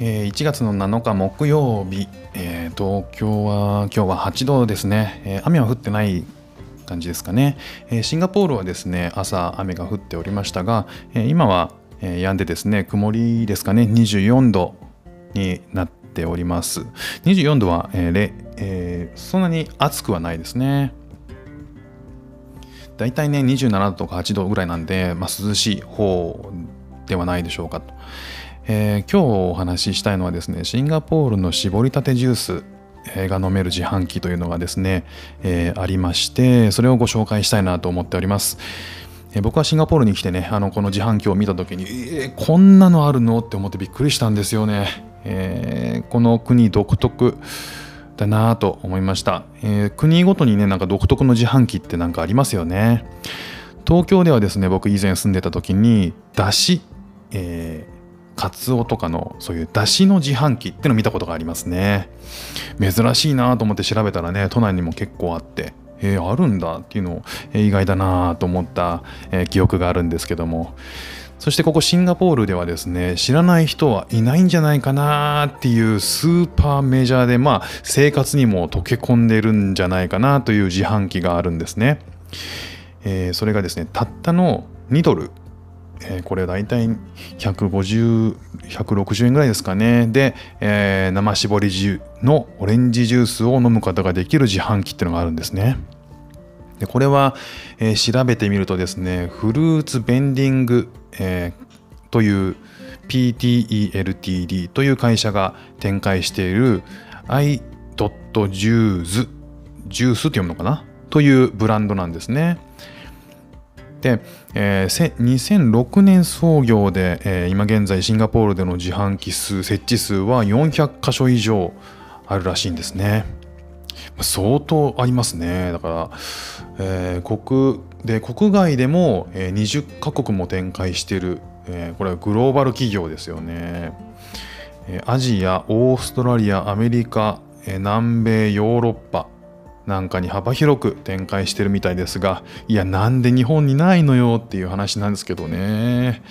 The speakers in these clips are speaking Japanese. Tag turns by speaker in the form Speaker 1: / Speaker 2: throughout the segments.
Speaker 1: え、1月の7日木曜日、えー、東京は今日は8度ですね、えー、雨は降ってない感じですかね、えシンガポールはですね朝雨が降っておりましたが、え今は、え止んでですね曇りですかね。24度になっております。24度は、ええそんなに暑くはないですね。だいたいね27度とか8度ぐらいなんで、まあ、涼しい方ではないでしょうかと。えー、今日お話ししたいのはですねシンガポールの絞りたてジュースが飲める自販機というのがですね、えー、ありましてそれをご紹介したいなと思っております。えー、僕はシンガポールに来てねあのこの自販機を見た時に、えー、こんなのあるのって思ってびっくりしたんですよね。えこの国独特だなと思いました、え国ごとにねなんか独特の自販機って何かありますよね。東京ではですね僕以前住んでた時にだし、えーカツオとかのそういう出汁の自販機っての見たことがありますね。珍しいなと思って調べたらね都内にも結構あってえー、あるんだっていうのを、えー、意外だなと思った、えー、記憶があるんですけども。そしてここシンガポールではですね知らない人はいないんじゃないかなっていうスーパーメジャーでまあ生活にも溶け込んでるんじゃないかなという自販機があるんですね、えー、それがですねたったの2ドル。えー、これ大体150、160円ぐらいですかね。で、えー、生搾りのオレンジジュースを飲むことができる自販機っていうのがあるんですね。でこれは、えー、調べてみるとですね、フルーツベンディング、えー、という PTELTD という会社が展開している i.juice ジュースって読むのかな？というブランドなんですね。で、えー、2006年創業で、えー、今現在シンガポールでの自販機数設置数は400箇所以上あるらしいんですね。相当ありますね。だから、えー、国で国外でも、え、20カ国も展開してる、えー、これはグローバル企業ですよね、え、アジアオーストラリアアメリカ、え、南米ヨーロッパなんかに幅広く展開してるみたいですがいやなんで日本にないのよっていう話なんですけどね。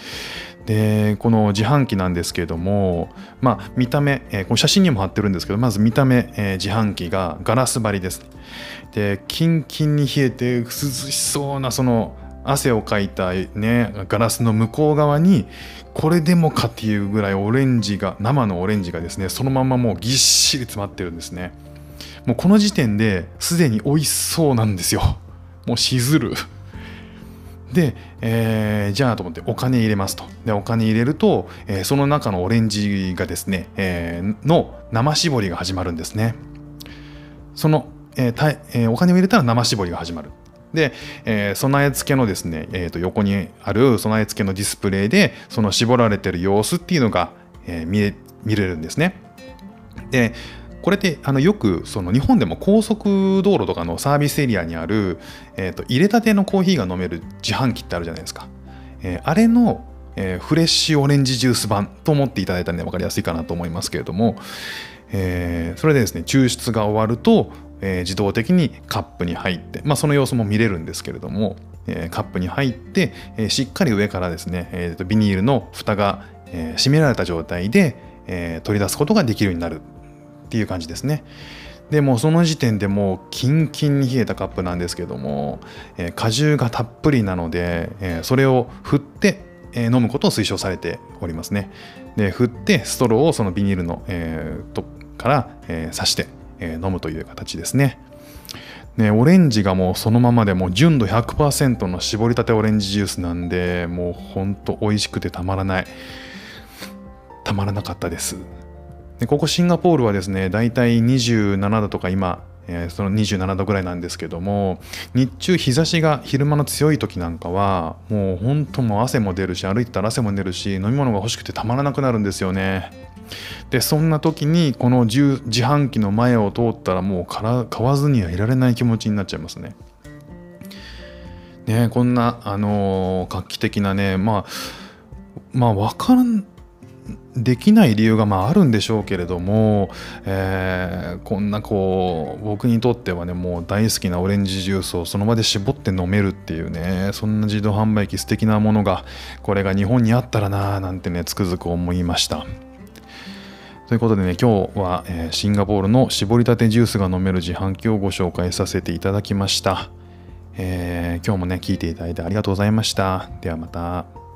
Speaker 1: でこの自販機なんですけれどもまあ見た目、えー、この写真にも貼ってるんですけどまず見た目、えー、自販機がガラス張りです。でキンキンに冷えて涼しそうなその汗をかいたねガラスの向こう側にこれでもかっていうぐらいオレンジが生のオレンジがですねそのままもうぎっしり詰まってるんですね。もうこの時点ですでに美味しそうなんですよ。もうしずる。で、えー、じゃあと思ってお金入れますと。で、お金入れると、えー、その中のオレンジがですね、えー、の生搾りが始まるんですね。その、えーえ、お金を入れたら生搾りが始まる。で、えー、備え付けのですね、えー、と横にある備え付けのディスプレイで、その絞られてる様子っていうのが、え、見れ見れるんですね。で、これってあのよくその日本でも高速道路とかのサービスエリアにある、えー、と入れたてのコーヒーが飲める自販機ってあるじゃないですか。えー、あれの、えー、フレッシュオレンジジュース版と思っていただいたらね分かりやすいかなと思いますけれども、えー、それでですね抽出が終わると、えー、自動的にカップに入って、まあ、その様子も見れるんですけれども、えー、カップに入って、えー、しっかり上からですね、えー、とビニールの蓋が、えー、閉められた状態で、えー、取り出すことができるようになるっていう感じですね。でもその時点でもうキンキンに冷えたカップなんですけども、えー、果汁がたっぷりなので、えー、それを振って、えー、飲むことを推奨されておりますね。で振ってストローをそのビニールの、えー、とから、えー、刺して、え、飲むという形ですね。ね、オレンジがもうそのままでもう純度100%の絞りたてオレンジジュースなんでもうほんと美味しくてたまらないたまらなかったですでここシンガポールはですね大体27度とか今、えー、その27度ぐらいなんですけども日中日差しが昼間の強い時なんかはもう本当もう汗も出るし歩いてたら汗も出るし飲み物が欲しくてたまらなくなるんですよね。でそんな時にこの自販機の前を通ったらもうから買わずにはいられない気持ちになっちゃいますね。ねこんなあのー、画期的なねまあまあ分からんできない理由がまああるんでしょうけれども、えー、こんなこう僕にとってはねもう大好きなオレンジジュースをその場で絞って飲めるっていうねそんな自動販売機素敵なものがこれが日本にあったらなーなんてねつくづく思いました。ということでね、今日は、えシンガポールの絞りたてジュースが飲める自販機をご紹介させていただきました。えー今日もね、聞いていただいてありがとうございました。ではまた。